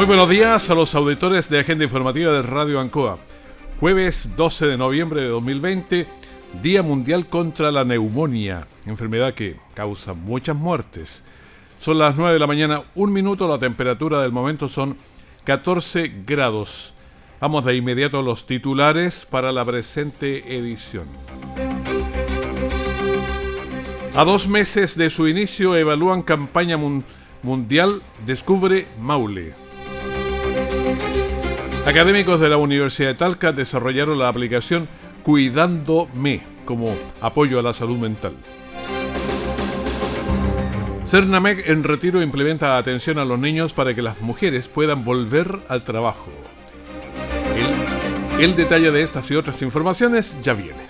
Muy buenos días a los auditores de Agenda Informativa de Radio Ancoa. Jueves 12 de noviembre de 2020, Día Mundial contra la Neumonía, enfermedad que causa muchas muertes. Son las 9 de la mañana, un minuto, la temperatura del momento son 14 grados. Vamos de inmediato a los titulares para la presente edición. A dos meses de su inicio evalúan campaña mundial Descubre Maule. Académicos de la Universidad de Talca desarrollaron la aplicación Cuidándome como apoyo a la salud mental. Cernamec en retiro implementa atención a los niños para que las mujeres puedan volver al trabajo. El, el detalle de estas y otras informaciones ya viene.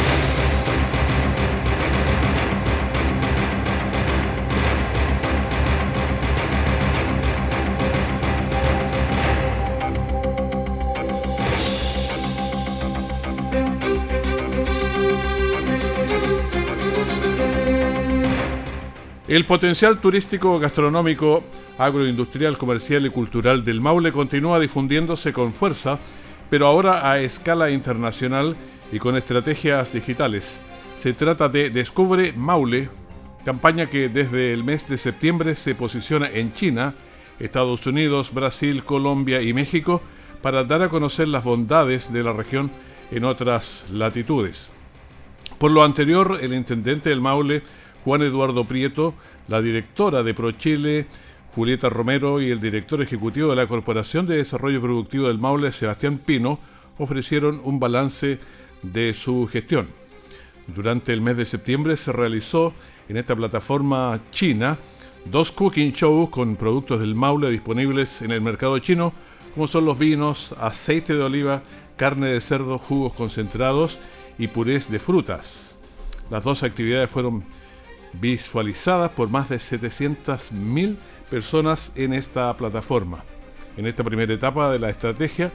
El potencial turístico, gastronómico, agroindustrial, comercial y cultural del Maule continúa difundiéndose con fuerza, pero ahora a escala internacional y con estrategias digitales. Se trata de Descubre Maule, campaña que desde el mes de septiembre se posiciona en China, Estados Unidos, Brasil, Colombia y México para dar a conocer las bondades de la región en otras latitudes. Por lo anterior, el intendente del Maule, Juan Eduardo Prieto, la directora de ProChile, Julieta Romero, y el director ejecutivo de la Corporación de Desarrollo Productivo del Maule, Sebastián Pino, ofrecieron un balance de su gestión. Durante el mes de septiembre se realizó en esta plataforma china dos cooking shows con productos del Maule disponibles en el mercado chino, como son los vinos, aceite de oliva, carne de cerdo, jugos concentrados y purés de frutas. Las dos actividades fueron visualizadas por más de 700.000 personas en esta plataforma, en esta primera etapa de la estrategia,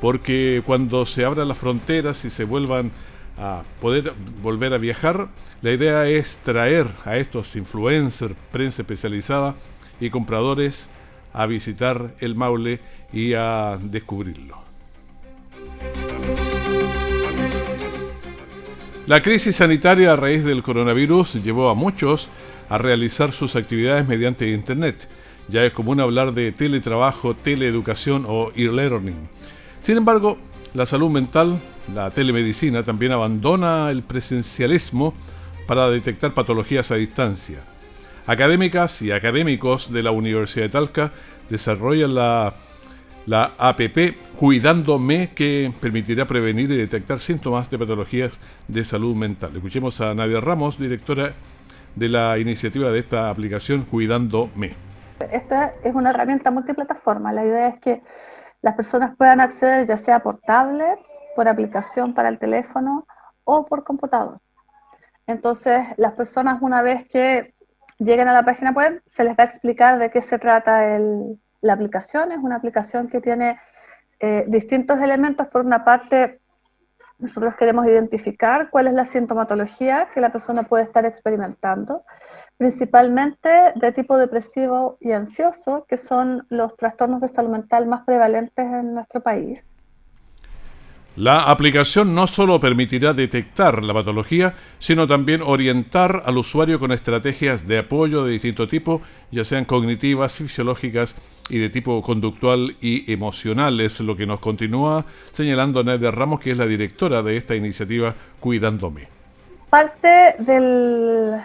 porque cuando se abran las fronteras y se vuelvan a poder volver a viajar, la idea es traer a estos influencers, prensa especializada y compradores a visitar el Maule y a descubrirlo. La crisis sanitaria a raíz del coronavirus llevó a muchos a realizar sus actividades mediante Internet. Ya es común hablar de teletrabajo, teleeducación o e-learning. Sin embargo, la salud mental, la telemedicina, también abandona el presencialismo para detectar patologías a distancia. Académicas y académicos de la Universidad de Talca desarrollan la la APP Cuidándome que permitirá prevenir y detectar síntomas de patologías de salud mental. Escuchemos a Nadia Ramos, directora de la iniciativa de esta aplicación Cuidándome. Esta es una herramienta multiplataforma. La idea es que las personas puedan acceder ya sea por tablet, por aplicación para el teléfono o por computador. Entonces, las personas una vez que lleguen a la página web, se les va a explicar de qué se trata el, la aplicación es una aplicación que tiene eh, distintos elementos. Por una parte, Nosotros queremos identificar cuál es la sintomatología que la persona puede estar experimentando, principalmente de tipo depresivo y ansioso, que son los trastornos de salud mental más prevalentes en nuestro país. La aplicación no solo permitirá detectar la patología, sino también orientar al usuario con estrategias de apoyo de distinto tipo, ya sean cognitivas, fisiológicas y de tipo conductual y emocional. Es lo que nos continúa señalando Nadia Ramos, que es la directora de esta iniciativa Cuidándome. Parte del,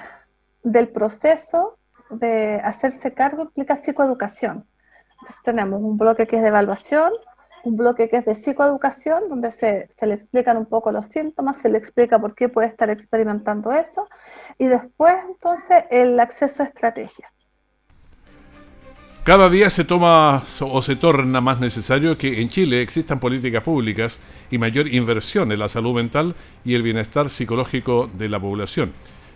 del proceso de hacerse cargo implica psicoeducación. Entonces tenemos un bloque que es de evaluación, un bloque que es de psicoeducación, donde se, se, le explican un poco los síntomas, se le explica por qué puede estar experimentando eso, y después entonces el acceso a estrategia. Cada día se toma o se torna más necesario que en Chile existan políticas públicas y mayor inversión en la salud mental y el bienestar psicológico de la población.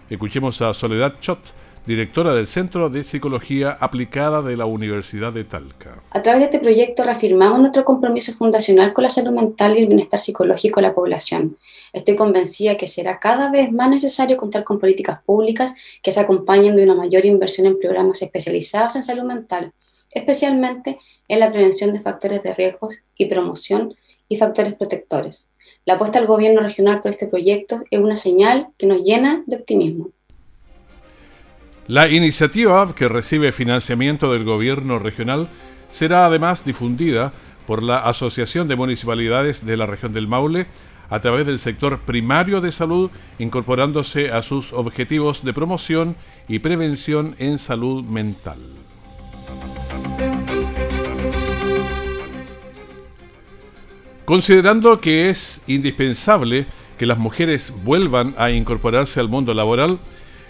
Escuchemos a Soledad Chot, directora del Centro de Psicología Aplicada de la Universidad de Talca. A través de este proyecto reafirmamos nuestro compromiso fundacional con la salud mental y el bienestar psicológico de la población. Estoy convencida que será cada vez más necesario contar con políticas públicas que se acompañen de una mayor inversión en programas especializados en salud mental, especialmente en la prevención de factores de riesgos y promoción y factores protectores. La apuesta del gobierno regional por este proyecto es una señal que nos llena de optimismo. La iniciativa, que recibe financiamiento del gobierno regional, será además difundida por la Asociación de Municipalidades de la región del Maule a través del sector primario de salud, incorporándose a sus objetivos de promoción y prevención en salud mental. Considerando que es indispensable que las mujeres vuelvan a incorporarse al mundo laboral,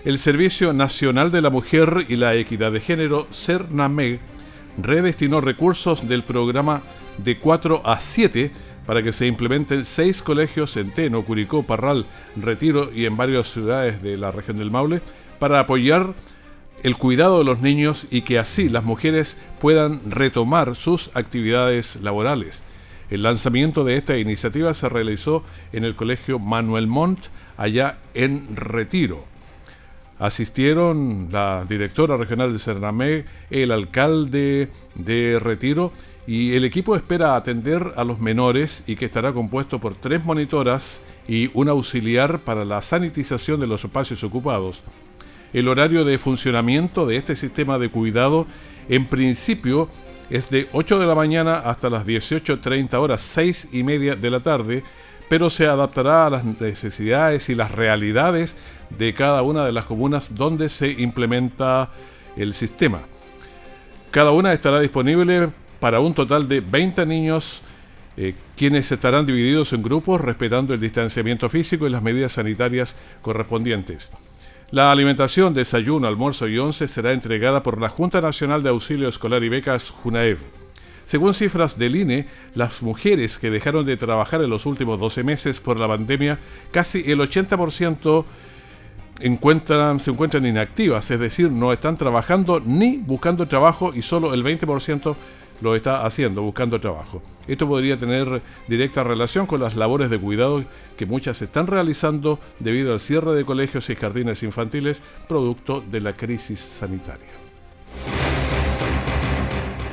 el Servicio Nacional de la Mujer y la Equidad de Género, CERNAMEG, redestinó recursos del programa de 4 a 7 para que se implementen seis colegios en Teno, Curicó, Parral, Retiro y en varias ciudades de la región del Maule para apoyar el cuidado de los niños y que así las mujeres puedan retomar sus actividades laborales. El lanzamiento de esta iniciativa se realizó en el Colegio Manuel Montt, allá en Retiro. Asistieron la directora regional de Cernamé, el alcalde de Retiro y el equipo espera atender a los menores y que estará compuesto por tres monitoras y un auxiliar para la sanitización de los espacios ocupados. El horario de funcionamiento de este sistema de cuidado en principio es de 8 de la mañana hasta las 18.30 horas, 6 y media de la tarde, pero se adaptará a las necesidades y las realidades de cada una de las comunas donde se implementa el sistema. Cada una estará disponible para un total de 20 niños, eh, quienes estarán divididos en grupos respetando el distanciamiento físico y las medidas sanitarias correspondientes. La alimentación, desayuno, almuerzo y once será entregada por la Junta Nacional de Auxilio Escolar y Becas, JUNAEV. Según cifras del INE, las mujeres que dejaron de trabajar en los últimos 12 meses por la pandemia, casi el 80% encuentran, se encuentran inactivas, es decir, no están trabajando ni buscando trabajo y solo el 20% lo está haciendo, buscando trabajo. Esto podría tener directa relación con las labores de cuidado que muchas están realizando debido al cierre de colegios y jardines infantiles producto de la crisis sanitaria.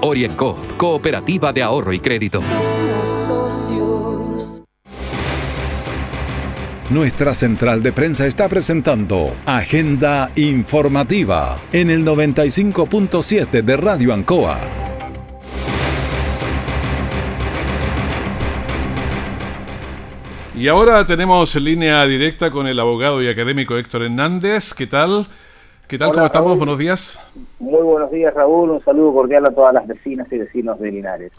Orienco, Cooperativa de Ahorro y Crédito. Nuestra central de prensa está presentando Agenda Informativa en el 95.7 de Radio Ancoa. Y ahora tenemos línea directa con el abogado y académico Héctor Hernández. ¿Qué tal? ¿Qué tal? ¿Cómo estamos? Buenos días. Muy buenos días, Raúl. Un saludo cordial a todas las vecinas y vecinos de Linares.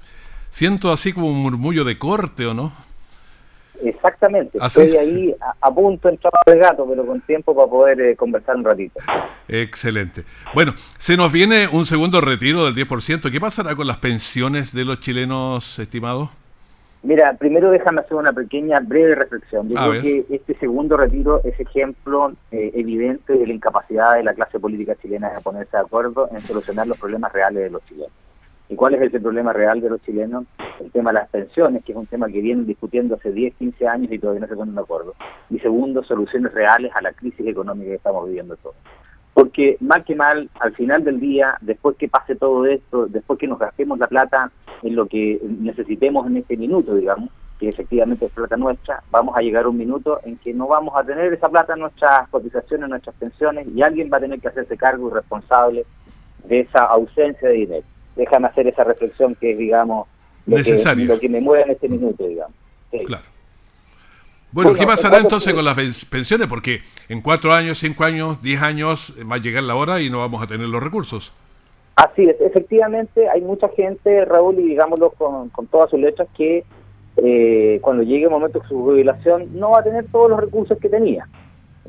Siento así como un murmullo de corte, ¿o no? Exactamente. ¿Ah, Estoy ahí a, punto de entrar al gato, pero con tiempo para poder eh, conversar un ratito. Excelente. Bueno, se nos viene un segundo retiro del 10%. ¿Qué pasará con las pensiones de los chilenos estimados? Mira, primero déjame hacer una pequeña, breve reflexión. Yo creo que este segundo retiro es ejemplo eh, evidente de la incapacidad de la clase política chilena de ponerse de acuerdo en solucionar los problemas reales de los chilenos. ¿Y cuál es ese problema real de los chilenos? El tema de las pensiones, que es un tema que vienen discutiendo hace 10, 15 años y todavía no se ponen de acuerdo. Y segundo, soluciones reales a la crisis económica que estamos viviendo todos. Porque mal que mal, al final del día, después que pase todo esto, después que nos gastemos la plata en lo que necesitemos en este minuto, digamos, que efectivamente es plata nuestra, vamos a llegar a un minuto en que no vamos a tener esa plata en nuestras cotizaciones, en nuestras pensiones, y alguien va a tener que hacerse cargo y responsable de esa ausencia de dinero. Déjame hacer esa reflexión que es, digamos, lo, Que, lo que me mueve en este minuto, digamos. Claro. Bueno, ¿qué pasará entonces con las pensiones? Porque en cuatro años, cinco años, diez años va a llegar la hora y no vamos a tener los recursos. Así es, efectivamente hay mucha gente, Raúl, y digámoslo con, todas sus letras, que eh, cuando llegue el momento de su jubilación no va a tener todos los recursos que tenía.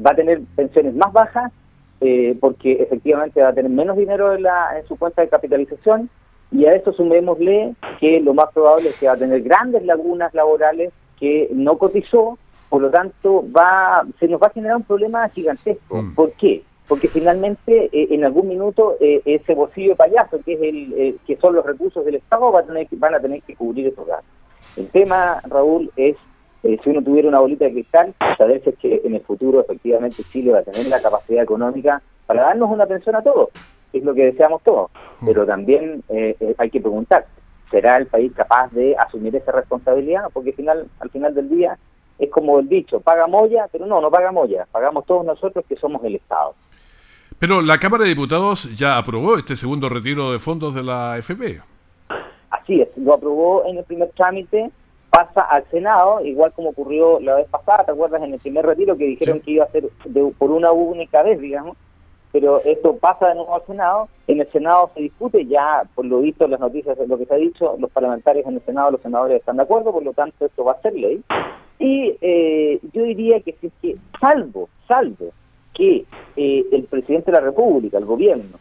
Va a tener pensiones más bajas eh, porque efectivamente va a tener menos dinero en, la, en su cuenta de capitalización y a eso sumémosle que lo más probable es que va a tener grandes lagunas laborales que no cotizó por lo tanto, va se nos va a generar un problema gigantesco. Mm. ¿Por qué? Porque finalmente, eh, en algún minuto, eh, ese bolsillo payaso, que es el eh, que son los recursos del Estado, va a tener, van a tener que cubrir esos gastos. El tema, Raúl, es si uno tuviera una bolita de cristal, saber si es que en el futuro efectivamente Chile va a tener la capacidad económica para darnos una pensión a todos, es lo que deseamos todos. Mm. Pero también hay que preguntar, ¿será el país capaz de asumir esa responsabilidad? Porque al final, al final del día es como el dicho, paga Moya, pero no, no paga Moya, pagamos todos nosotros que somos el Estado. Pero la Cámara de Diputados ya aprobó este segundo retiro de fondos de la FP. Así es, lo aprobó en el primer trámite, pasa al Senado, igual como ocurrió la vez pasada, ¿te acuerdas? En el primer retiro que dijeron que iba a ser por una única vez, digamos, pero esto pasa de nuevo al Senado, en el Senado se discute, ya por lo visto en las noticias, lo que se ha dicho, los parlamentarios en el Senado, los senadores están de acuerdo, por lo tanto esto va a ser ley, y eh, yo diría que si es que, salvo, salvo que eh, el presidente de la República, el gobierno,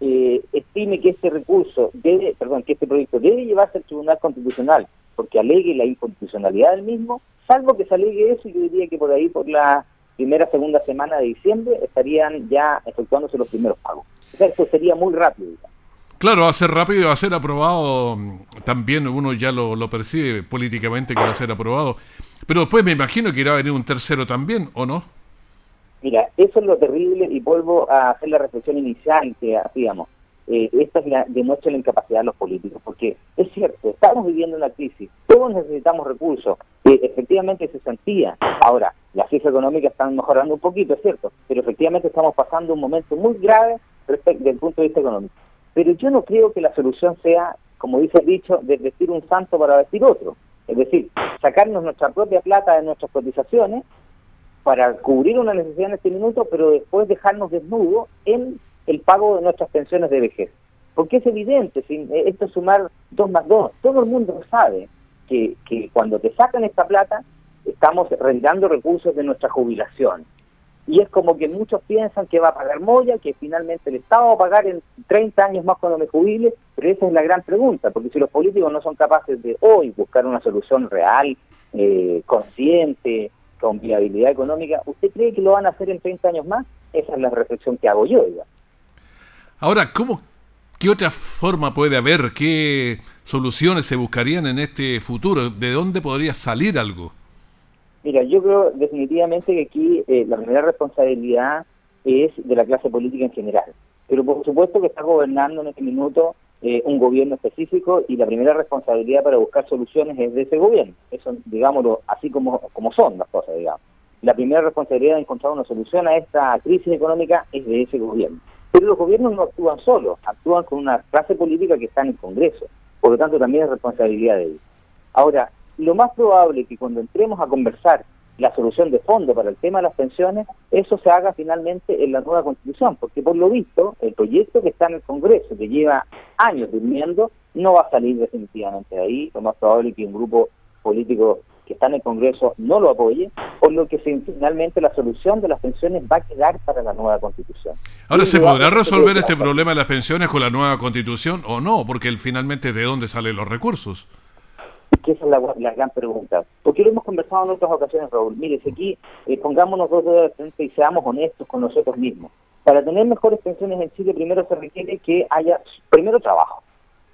eh, estime que este recurso debe, perdón, que este proyecto debe llevarse al Tribunal Constitucional porque alegue la inconstitucionalidad del mismo, salvo que se alegue eso, yo diría que por ahí, por la primera, segunda semana de diciembre, estarían ya efectuándose los primeros pagos. O sea, eso sería muy rápido. Claro, va a ser rápido va a ser aprobado, también uno ya lo, lo percibe políticamente que va a ser aprobado. Pero después me imagino que irá a venir un tercero también, ¿o no? Mira, eso es lo terrible y vuelvo a hacer la reflexión inicial que hacíamos. Eh, esta es la, demuestra la incapacidad de los políticos, porque es cierto, estamos viviendo una crisis, todos necesitamos recursos, eh, efectivamente se sentía. Ahora, las cifras económicas están mejorando un poquito, es cierto, pero efectivamente estamos pasando un momento muy grave desde el punto de vista económico. Pero yo no creo que la solución sea, como dice el dicho, de vestir un santo para vestir otro. Es decir, sacarnos nuestra propia plata de nuestras cotizaciones para cubrir una necesidad en este minuto, pero después dejarnos desnudos en el pago de nuestras pensiones de vejez. Porque es evidente, eh, esto es sumar dos más dos. Todo el mundo sabe que, que cuando te sacan esta plata, estamos retirando recursos de nuestra jubilación y es como que muchos piensan que va a pagar Moya, que finalmente el Estado va a pagar en 30 años más cuando me jubile, pero esa es la gran pregunta, porque si los políticos no son capaces de hoy buscar una solución real, eh, consciente, con viabilidad económica, ¿usted cree que lo van a hacer en 30 años más? Esa es la reflexión que hago yo. Ahora, ¿cómo, ¿qué otra forma puede haber? ¿Qué soluciones se buscarían en este futuro? ¿De dónde podría salir algo? Mira, yo creo definitivamente que aquí eh, la primera responsabilidad es de la clase política en general. Pero por supuesto que está gobernando en este minuto eh, un gobierno específico y la primera responsabilidad para buscar soluciones es de ese gobierno. Eso, digámoslo, así como, como son las cosas, digamos. La primera responsabilidad de encontrar una solución a esta crisis económica es de ese gobierno. Pero los gobiernos no actúan solos, actúan con una clase política que está en el Congreso. Por lo tanto, también es responsabilidad de ellos. Ahora, lo más probable es que cuando entremos a conversar la solución de fondo para el tema de las pensiones, eso se haga finalmente en la nueva constitución, porque por lo visto el proyecto que está en el Congreso, que lleva años durmiendo, no va a salir definitivamente de ahí, lo más probable es que un grupo político que está en el Congreso no lo apoye, por lo que finalmente la solución de las pensiones va a quedar para la nueva constitución. Ahora, ¿se podrá resolver este problema de las pensiones con la nueva constitución o no? Porque finalmente, ¿de dónde salen los recursos? Que esa es la, gran pregunta. Porque lo hemos conversado en otras ocasiones, Raúl. Mire, si aquí eh, pongámonos dos dedos de frente y seamos honestos con nosotros mismos. Para tener mejores pensiones en Chile, primero se requiere que haya, primero, trabajo.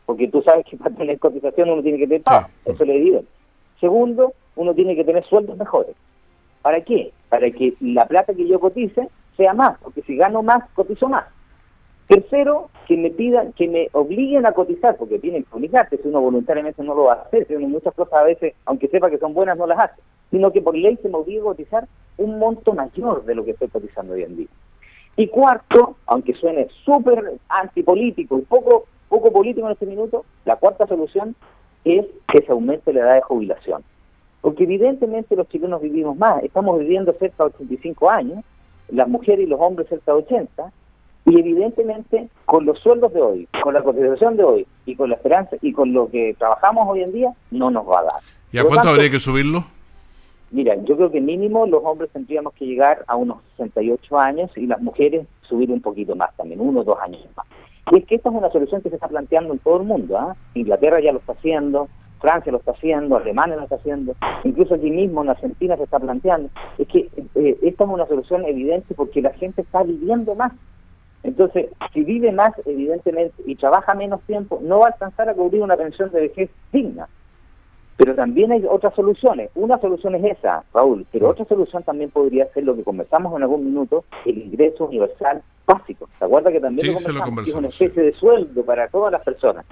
Porque tú sabes que para tener cotización uno tiene que tener. Eso le digo. Segundo, uno tiene que tener sueldos mejores. ¿Para qué? Para que la plata que yo cotice sea más, porque si gano más, cotizo más. Tercero, que me pidan, que me obliguen a cotizar, porque tienen que obligarse, si uno voluntariamente no lo hacer, si uno muchas cosas a veces, aunque sepa que son buenas, no las hace, sino que por ley se me obliga a cotizar un monto mayor de lo que estoy cotizando hoy en día. Y cuarto, aunque suene súper antipolítico y poco, poco político en este minuto, la cuarta solución es que se aumente la edad de jubilación. Porque evidentemente los chilenos vivimos más, estamos viviendo cerca de 85 años, las mujeres y los hombres cerca de 80, y evidentemente con los sueldos de hoy, con la cotización de hoy y con la esperanza y con lo que trabajamos hoy en día, no nos va a dar. ¿Y a cuánto habría que subirlo? Mira, yo creo que mínimo los hombres tendríamos que llegar a unos 68 años y las mujeres subir un poquito más también, uno o dos años más. Y es que esta es una solución que se está planteando en todo el mundo. ¿ah? Inglaterra ya lo está haciendo, Francia lo está haciendo, Alemania lo está haciendo, incluso aquí mismo en Argentina se está planteando. Es que eh, esta es una solución evidente porque la gente está viviendo más. Entonces, si vive más, evidentemente, y trabaja menos tiempo, no va a alcanzar a cubrir una pensión de vejez digna. Pero también hay otras soluciones. Una solución es esa, Raúl, pero otra solución también podría ser lo que conversamos en algún minuto, el ingreso universal básico. ¿Se acuerda que también lo conversamos? es una especie de sueldo para todas las personas.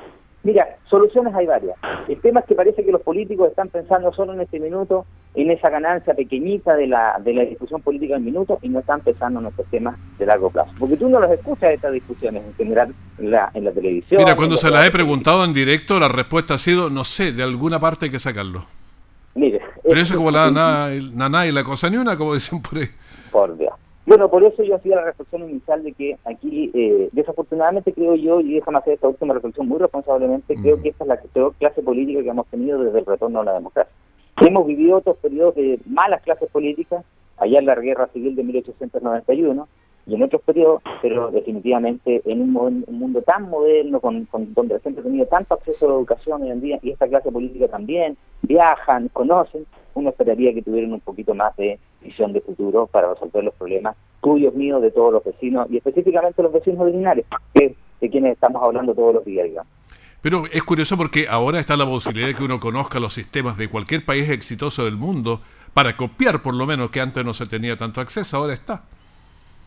Mira, soluciones hay varias. El tema es que parece que los políticos están pensando solo en este minuto, en esa ganancia pequeñita de la, de la discusión política en minuto y no están pensando en estos temas de largo plazo. Porque tú no los escuchas estas discusiones en general en la, en la televisión. Mira, cuando se las he preguntado en directo, la respuesta ha sido, no sé, de alguna parte hay que sacarlo. Mire. Pero eso es como la naná y la cosa ni una, como dicen por ahí. Por Dios. Bueno, por eso yo hacía la reflexión inicial de que aquí, eh, desafortunadamente creo yo, y déjame hacer esta última reflexión muy responsablemente, creo que esta es la peor clase política que hemos tenido desde el retorno a la democracia. Hemos vivido otros periodos de malas clases políticas, allá en la guerra civil de 1891, y en otros periodos, pero definitivamente en un, mundo tan moderno, con, donde la gente ha tenido tanto acceso a la educación hoy en día, y esta clase política también, viajan, conocen, uno esperaría que tuvieran un poquito más de visión de futuro para resolver los problemas tuyos, míos, de todos los vecinos, y específicamente los vecinos ordinarios, que de quienes estamos hablando todos los días, digamos. Pero es curioso porque ahora está la posibilidad de que uno conozca los sistemas de cualquier país exitoso del mundo para copiar por lo menos que antes no se tenía tanto acceso, ahora está.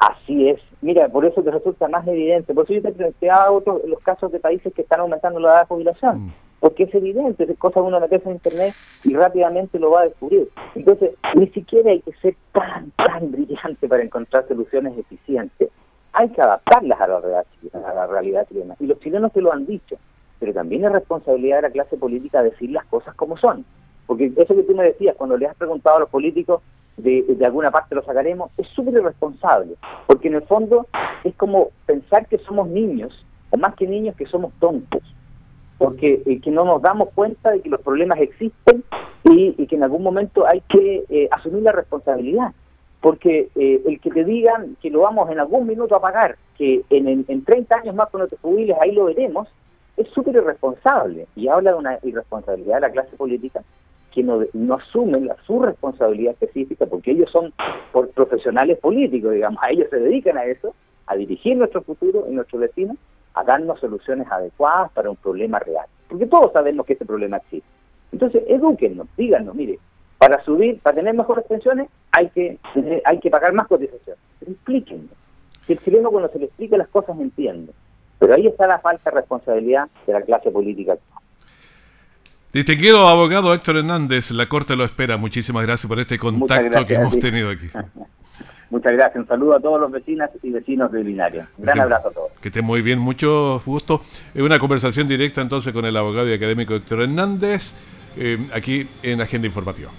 Así es. Mira, por eso te resulta más evidente. Por eso yo te planteaba otros los casos de países que están aumentando la edad de jubilación. Mm. Porque es evidente, es cosa uno meterse en internet y rápidamente lo va a descubrir. Entonces, ni siquiera hay que ser tan, tan brillante para encontrar soluciones eficientes. Hay que adaptarlas a la realidad, a la realidad chilena. Y los chilenos te lo han dicho. Pero también es responsabilidad de la clase política decir las cosas como son. Porque eso que tú me decías, cuando le has preguntado a los políticos de, alguna parte lo sacaremos, es súper irresponsable, porque en el fondo es como pensar que somos niños, o más que niños, que somos tontos, porque eh, que no nos damos cuenta de que los problemas existen y, que en algún momento hay que eh, asumir la responsabilidad. Porque eh, el que te digan que lo vamos en algún minuto a pagar, que en, en 30 años más cuando te jubiles ahí lo veremos, es súper irresponsable y habla de una irresponsabilidad de la clase política que no, asumen su responsabilidad específica, porque ellos son por profesionales políticos, digamos, a ellos se dedican a eso, a dirigir nuestro futuro y nuestro destino, a darnos soluciones adecuadas para un problema real. Porque todos sabemos que ese problema existe. Entonces, edúquennos, díganos, mire, para subir, para tener mejores pensiones, hay que, hay que pagar más cotización. explíquenlo. Si el chileno cuando se le explica las cosas entiende. Pero ahí está la falta de responsabilidad de la clase política Distinguido abogado Héctor Hernández, la Corte lo espera. Muchísimas gracias por este contacto que hemos tenido aquí. Muchas gracias. Un saludo a todos los vecinas y vecinos de Linario. Un gran abrazo a todos. Que estén muy bien, mucho gusto. Es una conversación directa entonces con el abogado y académico Héctor Hernández, eh, aquí en Agenda Informativa.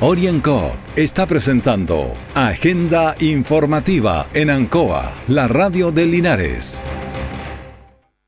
OrienCo está presentando Agenda Informativa en Ancoa, la radio de Linares.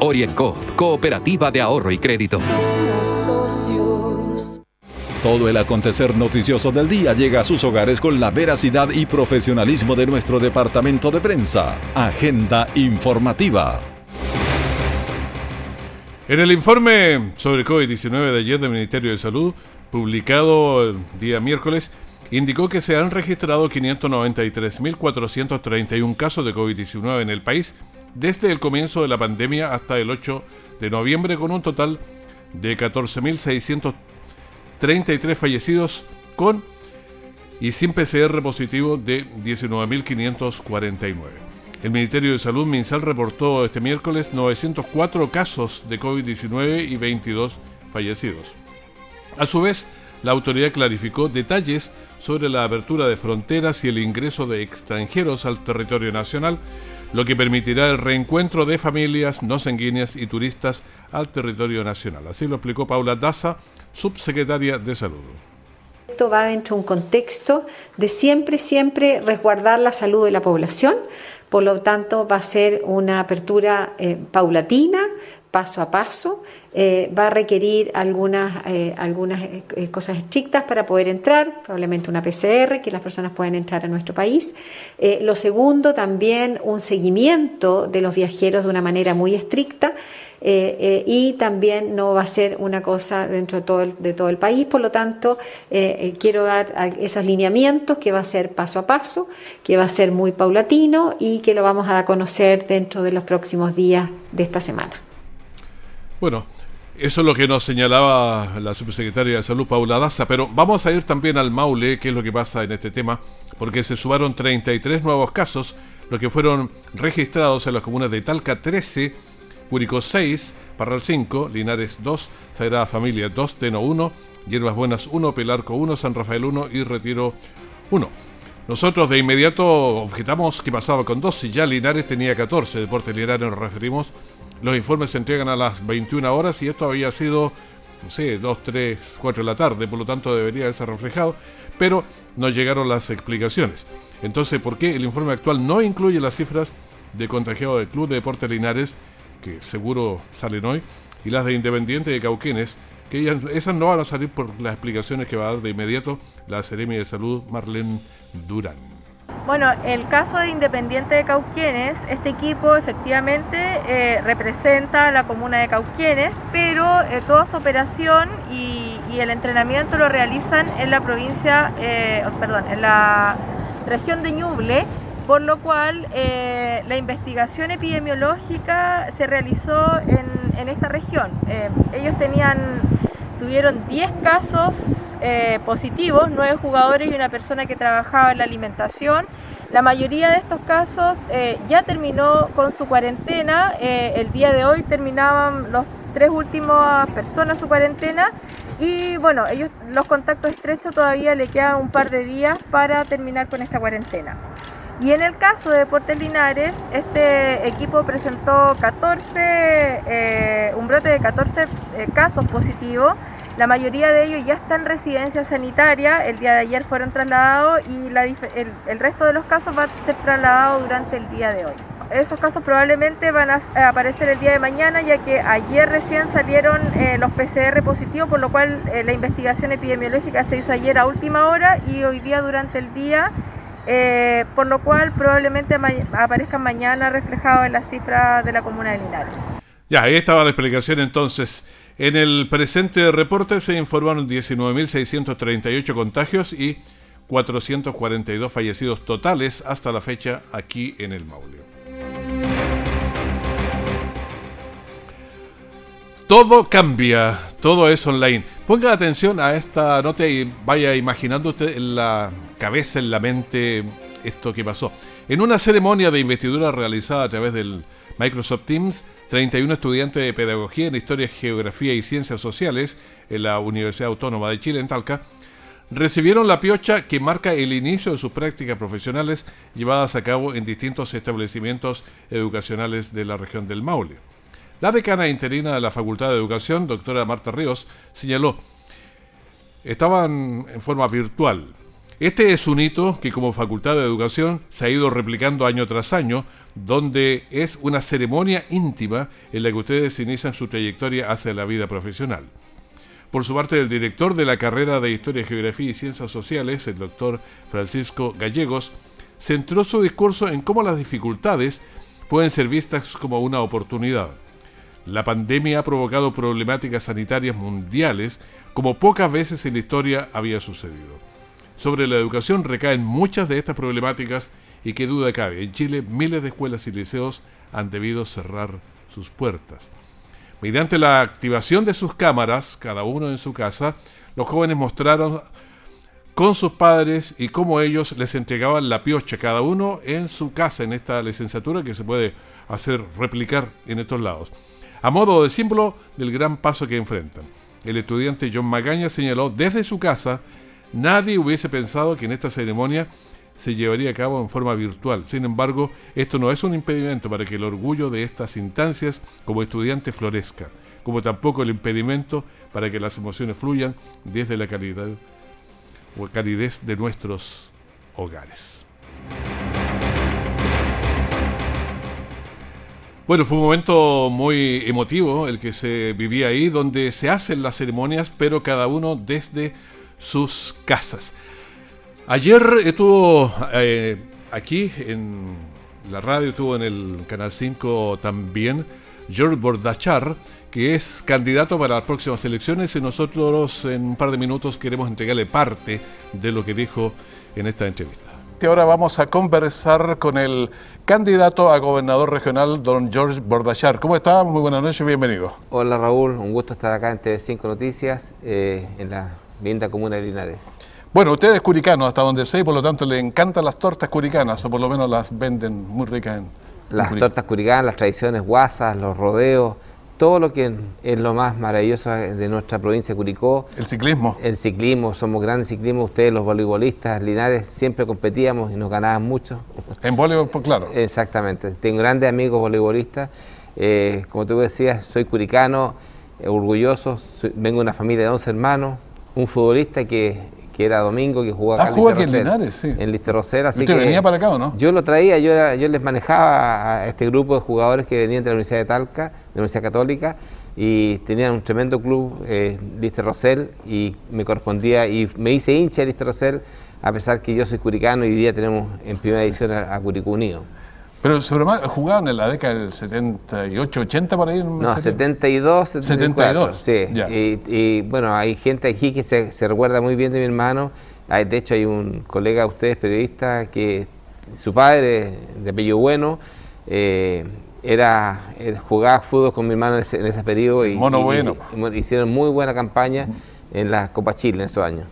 Orienco, Cooperativa de Ahorro y Crédito. Todo el acontecer noticioso del día llega a sus hogares con la veracidad y profesionalismo de nuestro departamento de prensa. Agenda informativa. En el informe sobre COVID-19 de ayer del Ministerio de Salud, publicado el día miércoles, indicó que se han registrado 593.431 casos de COVID-19 en el país desde el comienzo de la pandemia hasta el 8 de noviembre, con un total de 14.633 fallecidos con y sin PCR positivo de 19.549. El Ministerio de Salud Minsal reportó este miércoles 904 casos de COVID-19 y 22 fallecidos. A su vez, la autoridad clarificó detalles sobre la apertura de fronteras y el ingreso de extranjeros al territorio nacional, lo que permitirá el reencuentro de familias no sanguíneas y turistas al territorio nacional. Así lo explicó Paula Daza, subsecretaria de Salud. Esto va dentro de un contexto de siempre, siempre resguardar la salud de la población. Por lo tanto, va a ser una apertura eh, paulatina, paso a paso, eh, va a requerir algunas, eh, algunas eh, cosas estrictas para poder entrar, probablemente una PCR, que las personas puedan entrar a nuestro país. lo segundo, también un seguimiento de los viajeros de una manera muy estricta. y también no va a ser una cosa dentro de todo el, de todo el país, por lo tanto quiero dar esos lineamientos que va a ser paso a paso, que va a ser muy paulatino y que lo vamos a conocer dentro de los próximos días de esta semana. Bueno, eso es lo que nos señalaba la subsecretaria de Salud, Paula Daza, pero vamos a ir también al Maule, qué es lo que pasa en este tema, porque se sumaron 33 nuevos casos, los que fueron registrados en las comunas de Talca 13, Curicó 6, Parral 5, Linares 2, Sagrada Familia 2, Teno 1, Hierbas Buenas 1, Pelarco 1, San Rafael 1 y Retiro 1. Nosotros de inmediato objetamos qué pasaba con 12, ya Linares tenía 14, Deportes Linares nos referimos los informes se entregan a las 21 horas y esto había sido, no sé, 2, 3, 4 de la tarde, por lo tanto debería haberse reflejado, pero no llegaron las explicaciones. Entonces, ¿por qué el informe actual no incluye las cifras de contagiados del Club de Deportes Linares, que seguro salen hoy, y las de Independiente de Cauquenes, que esas no van a salir por las explicaciones que va a dar de inmediato la Seremi de Salud Marlene Durán? Bueno, el caso de Independiente de Cauquienes, este equipo efectivamente eh, representa a la comuna de Cauquienes, pero eh, toda su operación y, el entrenamiento lo realizan en la provincia, eh, perdón, en la región de Ñuble, por lo cual la investigación epidemiológica se realizó en, en esta región. ellos tenían tuvieron 10 casos eh, positivos, 9 jugadores y una persona que trabajaba en la alimentación. La mayoría de estos casos eh, ya terminó con su cuarentena. Eh, el día de hoy terminaban los tres últimas personas su cuarentena y bueno, ellos los contactos estrechos todavía le quedan un par de días para terminar con esta cuarentena. Y en el caso de Deportes Linares, este equipo presentó 14, eh, un brote de 14 eh, casos positivos. La mayoría de ellos ya están en residencia sanitaria. El día de ayer fueron trasladados y el, resto de los casos va a ser trasladado durante el día de hoy. Esos casos probablemente van a aparecer el día de mañana, ya que ayer recién salieron eh, los PCR positivos, por lo cual la investigación epidemiológica se hizo ayer a última hora y hoy día durante el día eh, por lo cual probablemente aparezcan mañana reflejado en las cifras de la comuna de Linares. Ya, ahí estaba la explicación entonces. En el presente reporte se informaron 19.638 contagios y 442 fallecidos totales hasta la fecha aquí en el Maule. Todo cambia, todo es online. Ponga atención a esta nota y vaya imaginando usted en la cabeza, en la mente, esto que pasó. En una ceremonia de investidura realizada a través del Microsoft Teams, 31 estudiantes de Pedagogía en Historia, Geografía y Ciencias Sociales en la Universidad Autónoma de Chile, en Talca, recibieron la piocha que marca el inicio de sus prácticas profesionales llevadas a cabo en distintos establecimientos educacionales de la región del Maule. La decana interina de la Facultad de Educación, doctora Marta Ríos, señaló, estaban en forma virtual. Este es un hito que como Facultad de Educación se ha ido replicando año tras año, donde es una ceremonia íntima en la que ustedes inician su trayectoria hacia la vida profesional. Por su parte, el director de la carrera de Historia, Geografía y Ciencias Sociales, el doctor Francisco Gallegos, centró su discurso en cómo las dificultades pueden ser vistas como una oportunidad. La pandemia ha provocado problemáticas sanitarias mundiales como pocas veces en la historia había sucedido. Sobre la educación recaen muchas de estas problemáticas y qué duda cabe, en Chile miles de escuelas y liceos han debido cerrar sus puertas. Mediante la activación de sus cámaras, cada uno en su casa, los jóvenes mostraron con sus padres y cómo ellos les entregaban la piocha, cada uno en su casa, en esta licenciatura que se puede hacer replicar en estos lados a modo de símbolo del gran paso que enfrentan. El estudiante John Magaña señaló desde su casa, nadie hubiese pensado que en esta ceremonia se llevaría a cabo en forma virtual. Sin embargo, esto no es un impedimento para que el orgullo de estas instancias como estudiante florezca, como tampoco el impedimento para que las emociones fluyan desde la calidad o calidez de nuestros hogares. Bueno, fue un momento muy emotivo el que se vivía ahí, donde se hacen las ceremonias, pero cada uno desde sus casas. Ayer estuvo eh, aquí en la radio, estuvo en el Canal 5 también, George Bordachar, que es candidato para las próximas elecciones y nosotros en un par de minutos queremos entregarle parte de lo que dijo en esta entrevista. Ahora vamos a conversar con el candidato a gobernador regional, don George Bordachar. ¿Cómo está? Muy buenas noches, bienvenido. Hola Raúl, un gusto estar acá en TV5 Noticias, eh, en la linda comuna de Linares. Bueno, usted es curicano, hasta donde sé, y por lo tanto le encantan las tortas curicanas, o por lo menos las venden muy ricas en... Las tortas curicanas, las tradiciones guasas, los rodeos, todo lo que es lo más maravilloso de nuestra provincia de Curicó. El ciclismo. El ciclismo, somos grandes ciclismo, ustedes los voleibolistas, Linares, siempre competíamos y nos ganaban mucho. En voleibol, pues, claro. Exactamente, tengo grandes amigos voleibolistas, eh, como tú decías, soy curicano, eh, orgulloso, vengo de una familia de 11 hermanos, un futbolista que que era Domingo, que jugaba ah, acá en Linares, sí. En así ¿Usted que venía para acá o no? Yo lo traía, yo, yo les manejaba a este grupo de jugadores que venían de la Universidad de Talca, de la Universidad Católica, y tenían un tremendo club, eh, Listerrosel, y me correspondía, y me hice hincha de Listerrosel, a pesar que yo soy curicano y hoy día tenemos en primera edición a, a Curicú Unido. Pero sobre jugaban en la década del 78, 80 por ahí. No, 72, 72. Sí. Y, bueno, hay gente aquí que se, recuerda muy bien de mi hermano. de hecho, hay un colega de ustedes, periodista, que su padre, de apellido bueno, eh, era, jugaba fútbol con mi hermano en ese, periodo. Y, Mono bueno. hicieron muy buena campaña en la Copa Chile en esos años.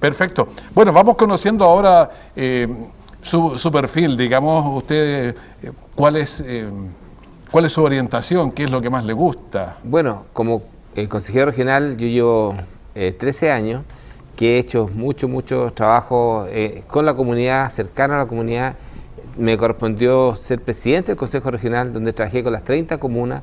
Perfecto. Bueno, vamos conociendo ahora eh, su, perfil, digamos, usted, eh, ¿cuál es, eh, ¿cuál es su orientación? ¿Qué es lo que más le gusta? Bueno, como el consejero regional, yo llevo 13 eh, años que he hecho mucho, mucho trabajo con la comunidad, cercano a la comunidad. Me correspondió ser presidente del Consejo Regional, donde trabajé con las 30 comunas,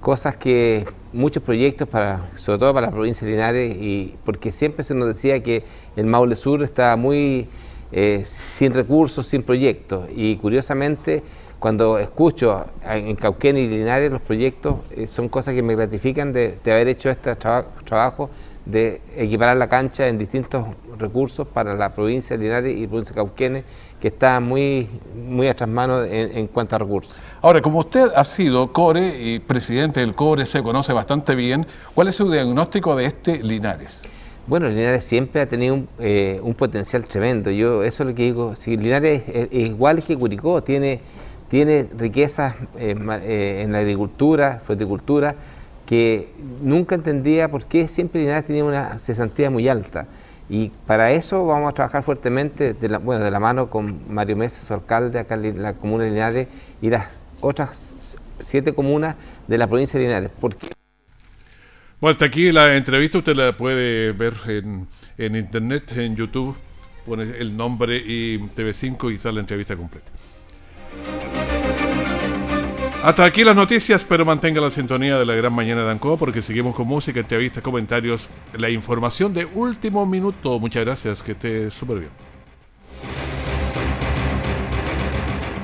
cosas que, muchos proyectos, para, sobre todo para la provincia de Linares, y porque siempre se nos decía que el Maule Sur estaba muy eh, sin recursos, sin proyectos. Y curiosamente, cuando escucho en Cauquén y Linares los proyectos, eh, son cosas que me gratifican de, haber hecho este trabajo de equiparar la cancha en distintos recursos para la provincia de Linares y provincia de Cauquenes, que está muy, muy a manos en, en, cuanto a recursos. Ahora, como usted ha sido core y presidente del core, se conoce bastante bien, ¿cuál es su diagnóstico de este Linares? Bueno, Linares siempre ha tenido un, eh, potencial tremendo. Yo eso es lo que digo. Si Linares es, igual que Curicó, tiene, tiene riquezas eh, eh, en la agricultura, fruticultura, que nunca entendía por qué siempre Linares tenía una cesantía muy alta. Y para eso vamos a trabajar fuertemente, de la, bueno, de la mano con Mario Mesa, su alcalde acá en la comuna de Linares y las otras siete comunas de la provincia de Linares. Porque bueno, hasta aquí la entrevista usted la puede ver en, en internet, en YouTube, pone el nombre y TV5 y está la entrevista completa. Hasta aquí las noticias, pero mantenga la sintonía de la gran mañana de Ancoa porque seguimos con música, entrevistas, comentarios, la información de último minuto. Muchas gracias, que esté súper bien.